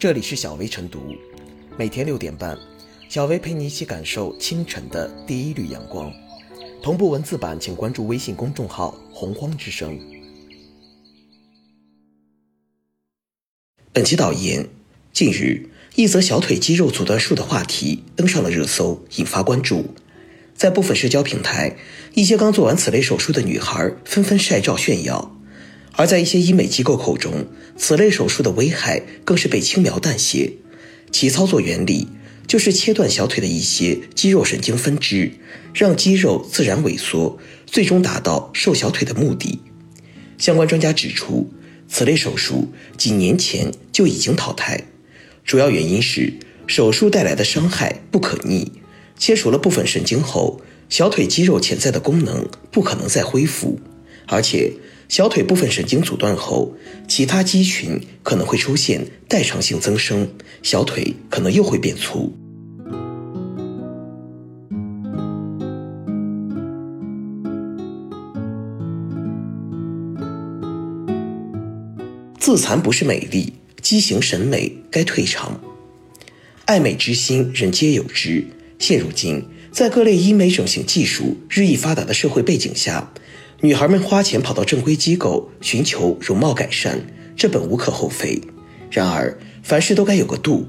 这里是小薇晨读，每天六点半，小薇陪你一起感受清晨的第一缕阳光。同步文字版，请关注微信公众号“洪荒之声”。本期导言：近日，一则小腿肌肉阻断术的话题登上了热搜，引发关注。在部分社交平台，一些刚做完此类手术的女孩纷纷晒照炫耀。而在一些医美机构口中，此类手术的危害更是被轻描淡写。其操作原理就是切断小腿的一些肌肉神经分支，让肌肉自然萎缩，最终达到瘦小腿的目的。相关专家指出，此类手术几年前就已经淘汰，主要原因是手术带来的伤害不可逆，切除了部分神经后，小腿肌肉潜在的功能不可能再恢复，而且。小腿部分神经阻断后，其他肌群可能会出现代偿性增生，小腿可能又会变粗。自残不是美丽，畸形审美该退场。爱美之心，人皆有之。现如今，在各类医美整形技术日益发达的社会背景下。女孩们花钱跑到正规机构寻求容貌改善，这本无可厚非。然而，凡事都该有个度，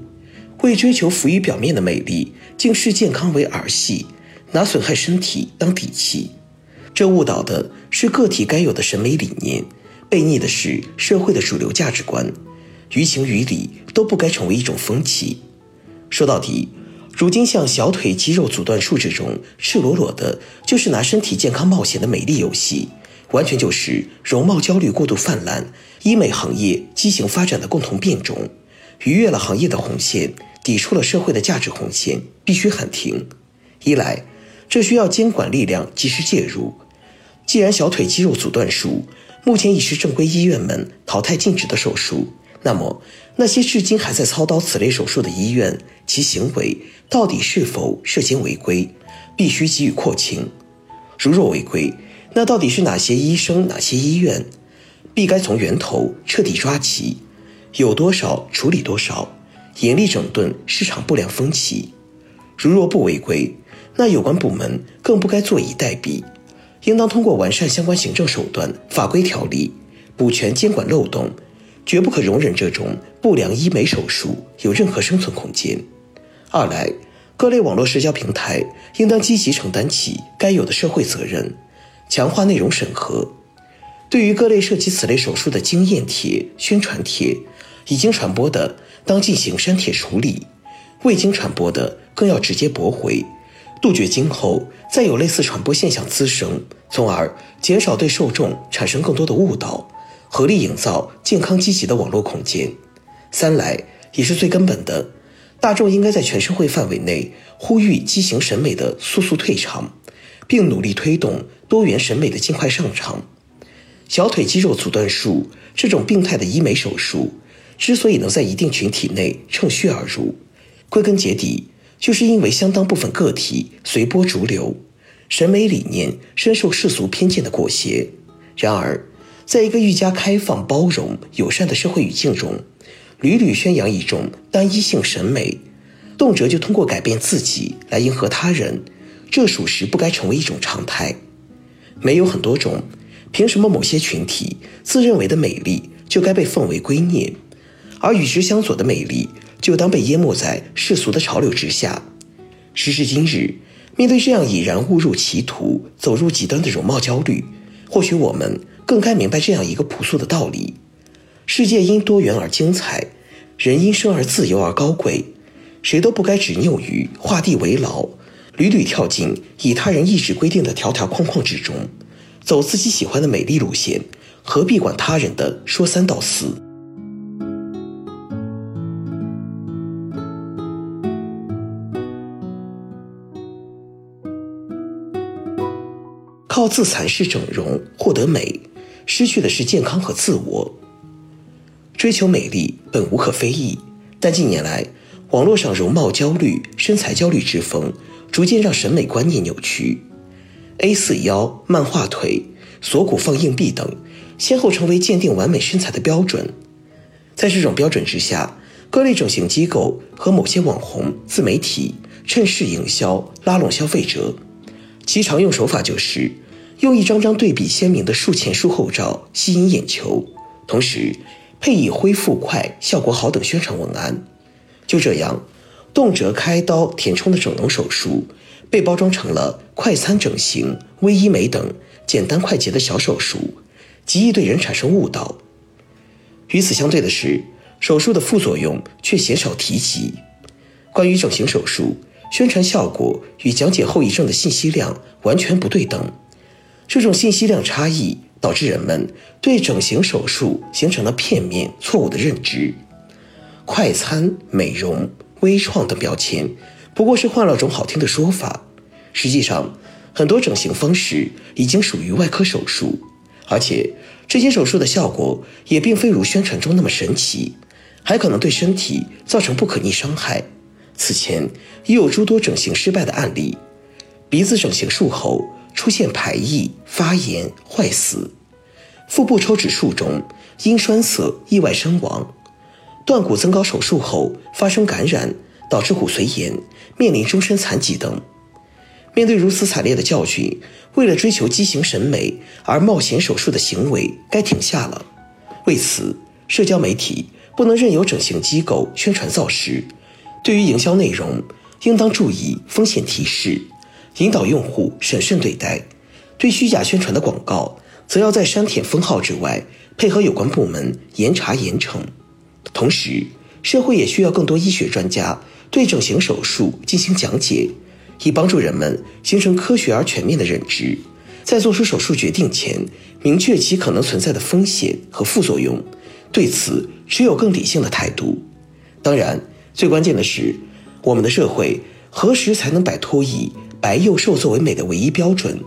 为追求浮于表面的美丽，竟视健康为儿戏，拿损害身体当底气，这误导的是个体该有的审美理念，背逆的是社会的主流价值观，于情于理都不该成为一种风气。说到底。如今，像小腿肌肉阻断术这种赤裸裸的，就是拿身体健康冒险的美丽游戏，完全就是容貌焦虑过度泛滥、医美行业畸形发展的共同变种，逾越了行业的红线，抵触了社会的价值红线，必须喊停。一来，这需要监管力量及时介入。既然小腿肌肉阻断术目前已是正规医院们淘汰禁止的手术，那么那些至今还在操刀此类手术的医院，其行为。到底是否涉嫌违规，必须给予廓清。如若违规，那到底是哪些医生、哪些医院？必该从源头彻底抓起，有多少处理多少，严厉整顿市场不良风气。如若不违规，那有关部门更不该坐以待毙，应当通过完善相关行政手段、法规条例，补全监管漏洞，绝不可容忍这种不良医美手术有任何生存空间。二来，各类网络社交平台应当积极承担起该有的社会责任，强化内容审核。对于各类涉及此类手术的经验帖、宣传帖，已经传播的当进行删帖处理，未经传播的更要直接驳回，杜绝今后再有类似传播现象滋生，从而减少对受众产生更多的误导，合力营造健康积极的网络空间。三来，也是最根本的。大众应该在全社会范围内呼吁畸形审美的速速退场，并努力推动多元审美的尽快上场。小腿肌肉阻断术这种病态的医美手术，之所以能在一定群体内趁虚而入，归根结底就是因为相当部分个体随波逐流，审美理念深受世俗偏见的裹挟。然而，在一个愈加开放、包容、友善的社会语境中，屡屡宣扬一种单一性审美，动辄就通过改变自己来迎合他人，这属实不该成为一种常态。美有很多种，凭什么某些群体自认为的美丽就该被奉为圭臬，而与之相左的美丽就当被淹没在世俗的潮流之下？时至今日，面对这样已然误入歧途、走入极端的容貌焦虑，或许我们更该明白这样一个朴素的道理。世界因多元而精彩，人因生而自由而高贵，谁都不该执拗于画地为牢，屡屡跳进以他人意志规定的条条框框之中，走自己喜欢的美丽路线，何必管他人的说三道四？靠自残式整容获得美，失去的是健康和自我。追求美丽本无可非议，但近年来，网络上容貌焦虑、身材焦虑之风逐渐让审美观念扭曲。A 四腰、漫画腿、锁骨放硬币等，先后成为鉴定完美身材的标准。在这种标准之下，各类整形机构和某些网红、自媒体趁势营销，拉拢消费者。其常用手法就是用一张张对比鲜明的术前术后照吸引眼球，同时配以恢复快、效果好等宣传文案。就这样，动辄开刀填充的整容手术被包装成了快餐整形、微医美等简单快捷的小手术，极易对人产生误导。与此相对的是，手术的副作用却鲜少提及。关于整形手术，宣传效果与讲解后遗症的信息量完全不对等。这种信息量差异导致人们对整形手术形成了片面、错误的认知。快餐、美容、微创等标签不过是换了种好听的说法。实际上，很多整形方式已经属于外科手术，而且这些手术的效果也并非如宣传中那么神奇。还可能对身体造成不可逆伤害。此前已有诸多整形失败的案例，鼻子整形术后出现排异、发炎、坏死；腹部抽脂术中因栓塞意外身亡；断骨增高手术后发生感染，导致骨髓炎，面临终身残疾等。面对如此惨烈的教训，为了追求畸形审美而冒险手术的行为该停下了。为此，社交媒体。不能任由整形机构宣传造势，对于营销内容，应当注意风险提示，引导用户审慎对待。对虚假宣传的广告，则要在删帖封号之外，配合有关部门严查严惩。同时，社会也需要更多医学专家对整形手术进行讲解，以帮助人们形成科学而全面的认知，在做出手术决定前，明确其可能存在的风险和副作用。对此持有更理性的态度。当然，最关键的是，我们的社会何时才能摆脱以白幼瘦作为美的唯一标准？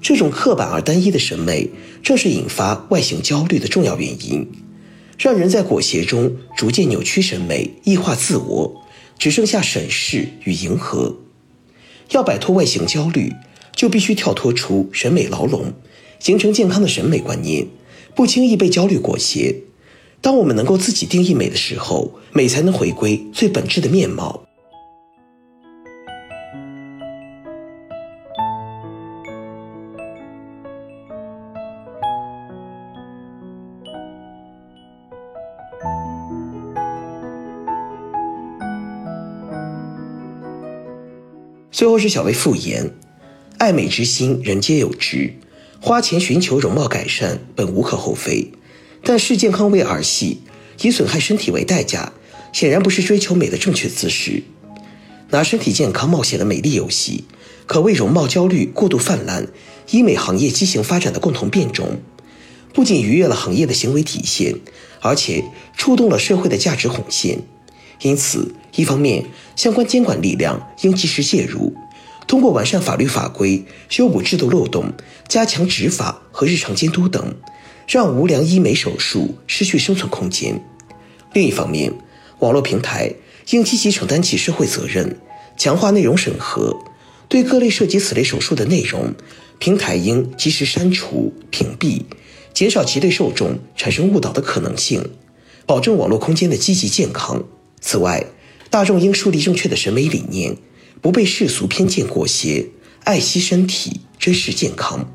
这种刻板而单一的审美，正是引发外形焦虑的重要原因，让人在裹挟中逐渐扭曲审美、异化自我，只剩下审视与迎合。要摆脱外形焦虑，就必须跳脱出审美牢笼，形成健康的审美观念，不轻易被焦虑裹挟。当我们能够自己定义美的时候，美才能回归最本质的面貌。最后是小薇复言：“爱美之心，人皆有之，花钱寻求容貌改善，本无可厚非。”但视健康为儿戏，以损害身体为代价，显然不是追求美的正确姿势。拿身体健康冒险的美丽游戏，可谓容貌焦虑过度泛滥、医美行业畸形发展的共同变种。不仅逾越了行业的行为底线，而且触动了社会的价值红线。因此，一方面，相关监管力量应及时介入，通过完善法律法规、修补制度漏洞、加强执法和日常监督等。让无良医美手术失去生存空间。另一方面，网络平台应积极承担起社会责任，强化内容审核。对各类涉及此类手术的内容，平台应及时删除、屏蔽，减少其对受众产生误导的可能性，保证网络空间的积极健康。此外，大众应树立正确的审美理念，不被世俗偏见裹挟，爱惜身体，珍视健康。